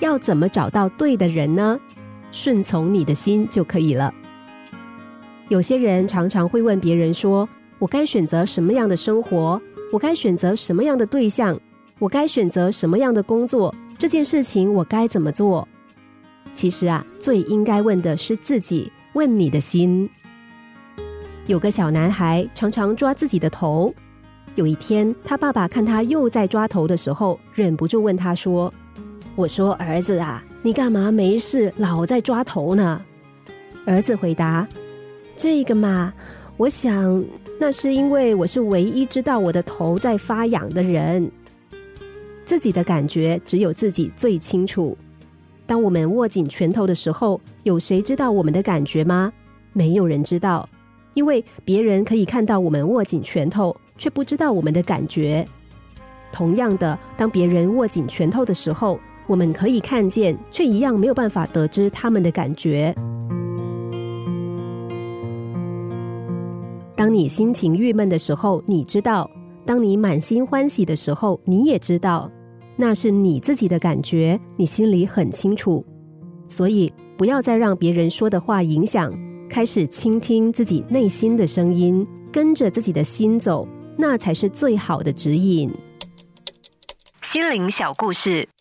要怎么找到对的人呢？顺从你的心就可以了。有些人常常会问别人说：“我该选择什么样的生活？我该选择什么样的对象？我该选择什么样的工作？这件事情我该怎么做？”其实啊，最应该问的是自己，问你的心。有个小男孩常常抓自己的头。有一天，他爸爸看他又在抓头的时候，忍不住问他说：“我说儿子啊，你干嘛没事老在抓头呢？”儿子回答：“这个嘛，我想那是因为我是唯一知道我的头在发痒的人。自己的感觉只有自己最清楚。当我们握紧拳头的时候，有谁知道我们的感觉吗？没有人知道。”因为别人可以看到我们握紧拳头，却不知道我们的感觉。同样的，当别人握紧拳头的时候，我们可以看见，却一样没有办法得知他们的感觉。当你心情郁闷的时候，你知道；当你满心欢喜的时候，你也知道，那是你自己的感觉，你心里很清楚。所以，不要再让别人说的话影响。开始倾听自己内心的声音，跟着自己的心走，那才是最好的指引。心灵小故事，